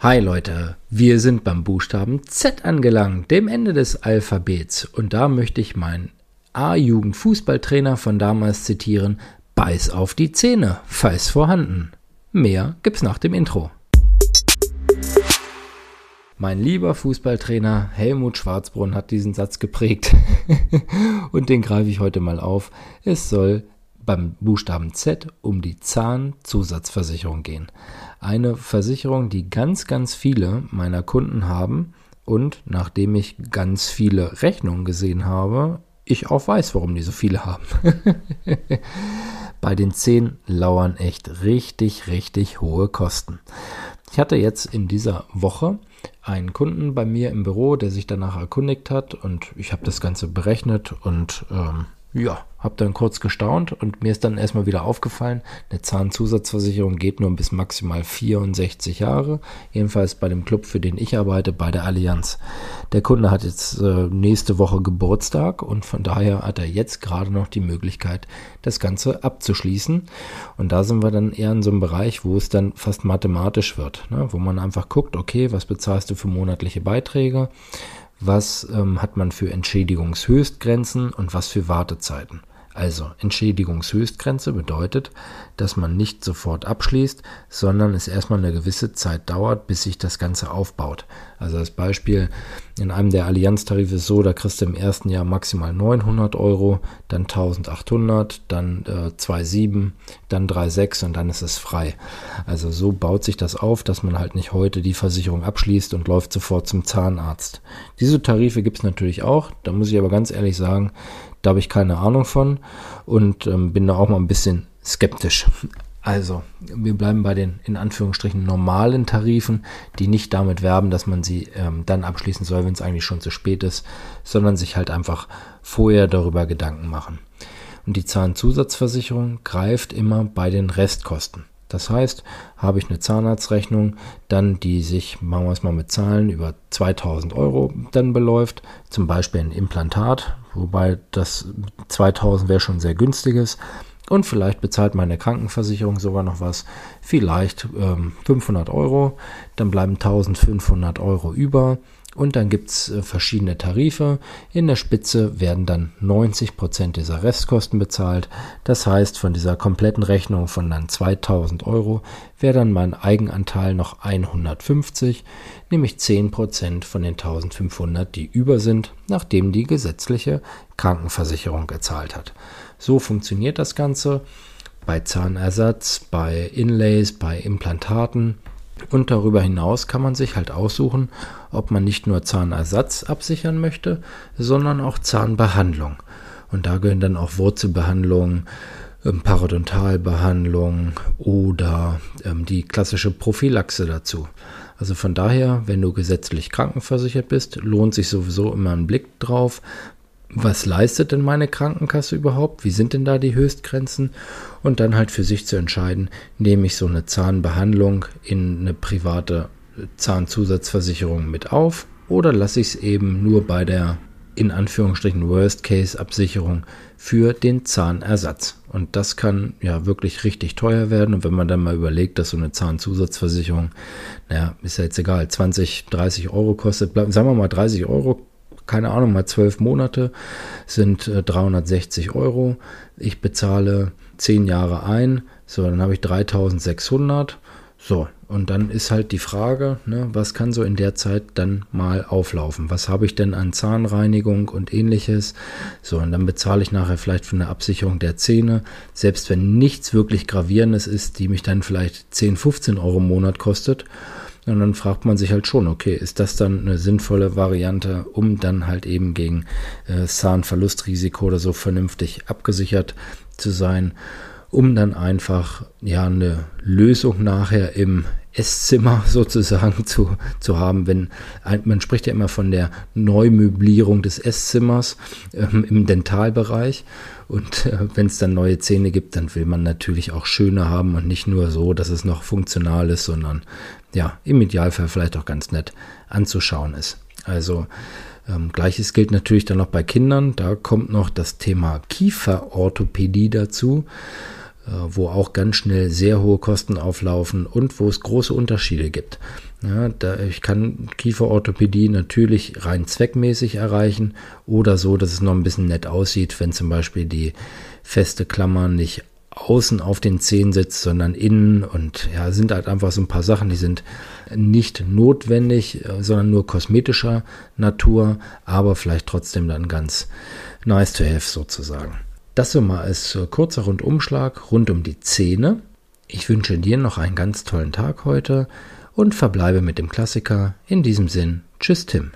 Hi Leute, wir sind beim Buchstaben Z angelangt, dem Ende des Alphabets. Und da möchte ich meinen A-Jugend-Fußballtrainer von damals zitieren: Beiß auf die Zähne, falls vorhanden. Mehr gibt's nach dem Intro. Mein lieber Fußballtrainer Helmut Schwarzbrunn hat diesen Satz geprägt und den greife ich heute mal auf. Es soll beim Buchstaben Z um die Zahnzusatzversicherung gehen. Eine Versicherung, die ganz, ganz viele meiner Kunden haben und nachdem ich ganz viele Rechnungen gesehen habe, ich auch weiß, warum die so viele haben. Bei den 10 lauern echt richtig, richtig hohe Kosten. Ich hatte jetzt in dieser Woche einen Kunden bei mir im Büro, der sich danach erkundigt hat und ich habe das Ganze berechnet und ähm, ja, habe dann kurz gestaunt und mir ist dann erstmal wieder aufgefallen, eine Zahnzusatzversicherung geht nur bis maximal 64 Jahre. Jedenfalls bei dem Club, für den ich arbeite, bei der Allianz. Der Kunde hat jetzt äh, nächste Woche Geburtstag und von daher hat er jetzt gerade noch die Möglichkeit, das Ganze abzuschließen. Und da sind wir dann eher in so einem Bereich, wo es dann fast mathematisch wird, ne? wo man einfach guckt, okay, was bezahlst du für monatliche Beiträge? Was ähm, hat man für Entschädigungshöchstgrenzen und was für Wartezeiten. Also Entschädigungshöchstgrenze bedeutet, dass man nicht sofort abschließt, sondern es erstmal eine gewisse Zeit dauert, bis sich das Ganze aufbaut. Also als Beispiel, in einem der Allianztarife ist so, da kriegst du im ersten Jahr maximal 900 Euro, dann 1800, dann äh, 2,7, dann 3,6 und dann ist es frei. Also so baut sich das auf, dass man halt nicht heute die Versicherung abschließt und läuft sofort zum Zahnarzt. Diese Tarife gibt es natürlich auch, da muss ich aber ganz ehrlich sagen, da habe ich keine Ahnung von und ähm, bin da auch mal ein bisschen skeptisch. Also, wir bleiben bei den in Anführungsstrichen normalen Tarifen, die nicht damit werben, dass man sie ähm, dann abschließen soll, wenn es eigentlich schon zu spät ist, sondern sich halt einfach vorher darüber Gedanken machen. Und die Zahnzusatzversicherung greift immer bei den Restkosten. Das heißt, habe ich eine Zahnarztrechnung, dann die sich, machen wir es mal mit Zahlen, über 2000 Euro dann beläuft, zum Beispiel ein Implantat, wobei das 2000 wäre schon sehr günstiges. Und vielleicht bezahlt meine Krankenversicherung sogar noch was, vielleicht ähm, 500 Euro, dann bleiben 1500 Euro über und dann gibt es äh, verschiedene Tarife. In der Spitze werden dann 90 Prozent dieser Restkosten bezahlt. Das heißt, von dieser kompletten Rechnung von dann 2000 Euro wäre dann mein Eigenanteil noch 150, nämlich 10 Prozent von den 1500, die über sind, nachdem die gesetzliche Krankenversicherung gezahlt hat. So funktioniert das Ganze bei Zahnersatz, bei Inlays, bei Implantaten und darüber hinaus kann man sich halt aussuchen, ob man nicht nur Zahnersatz absichern möchte, sondern auch Zahnbehandlung. Und da gehören dann auch Wurzelbehandlung, ähm, Parodontalbehandlung oder ähm, die klassische Prophylaxe dazu. Also von daher, wenn du gesetzlich krankenversichert bist, lohnt sich sowieso immer ein Blick drauf, was leistet denn meine Krankenkasse überhaupt? Wie sind denn da die Höchstgrenzen? Und dann halt für sich zu entscheiden, nehme ich so eine Zahnbehandlung in eine private Zahnzusatzversicherung mit auf oder lasse ich es eben nur bei der in Anführungsstrichen Worst-Case-Absicherung für den Zahnersatz. Und das kann ja wirklich richtig teuer werden. Und wenn man dann mal überlegt, dass so eine Zahnzusatzversicherung, naja, ist ja jetzt egal, 20, 30 Euro kostet, sagen wir mal 30 Euro keine Ahnung, mal zwölf Monate sind äh, 360 Euro. Ich bezahle zehn Jahre ein, so, dann habe ich 3600. So, und dann ist halt die Frage, ne, was kann so in der Zeit dann mal auflaufen? Was habe ich denn an Zahnreinigung und ähnliches? So, und dann bezahle ich nachher vielleicht für eine Absicherung der Zähne, selbst wenn nichts wirklich Gravierendes ist, die mich dann vielleicht 10, 15 Euro im Monat kostet. Und dann fragt man sich halt schon, okay, ist das dann eine sinnvolle Variante, um dann halt eben gegen äh, Zahnverlustrisiko oder so vernünftig abgesichert zu sein, um dann einfach ja eine Lösung nachher im Esszimmer sozusagen zu, zu haben, wenn man spricht ja immer von der Neumöblierung des Esszimmers ähm, im Dentalbereich und äh, wenn es dann neue Zähne gibt, dann will man natürlich auch schöne haben und nicht nur so, dass es noch funktional ist, sondern ja, im Idealfall vielleicht auch ganz nett anzuschauen ist. Also ähm, Gleiches gilt natürlich dann noch bei Kindern. Da kommt noch das Thema Kieferorthopädie dazu. Wo auch ganz schnell sehr hohe Kosten auflaufen und wo es große Unterschiede gibt. Ja, da, ich kann Kieferorthopädie natürlich rein zweckmäßig erreichen oder so, dass es noch ein bisschen nett aussieht, wenn zum Beispiel die feste Klammer nicht außen auf den Zehen sitzt, sondern innen und ja, sind halt einfach so ein paar Sachen, die sind nicht notwendig, äh, sondern nur kosmetischer Natur, aber vielleicht trotzdem dann ganz nice to have sozusagen. Das so mal als äh, kurzer Rundumschlag rund um die Zähne. Ich wünsche dir noch einen ganz tollen Tag heute und verbleibe mit dem Klassiker. In diesem Sinn, tschüss Tim.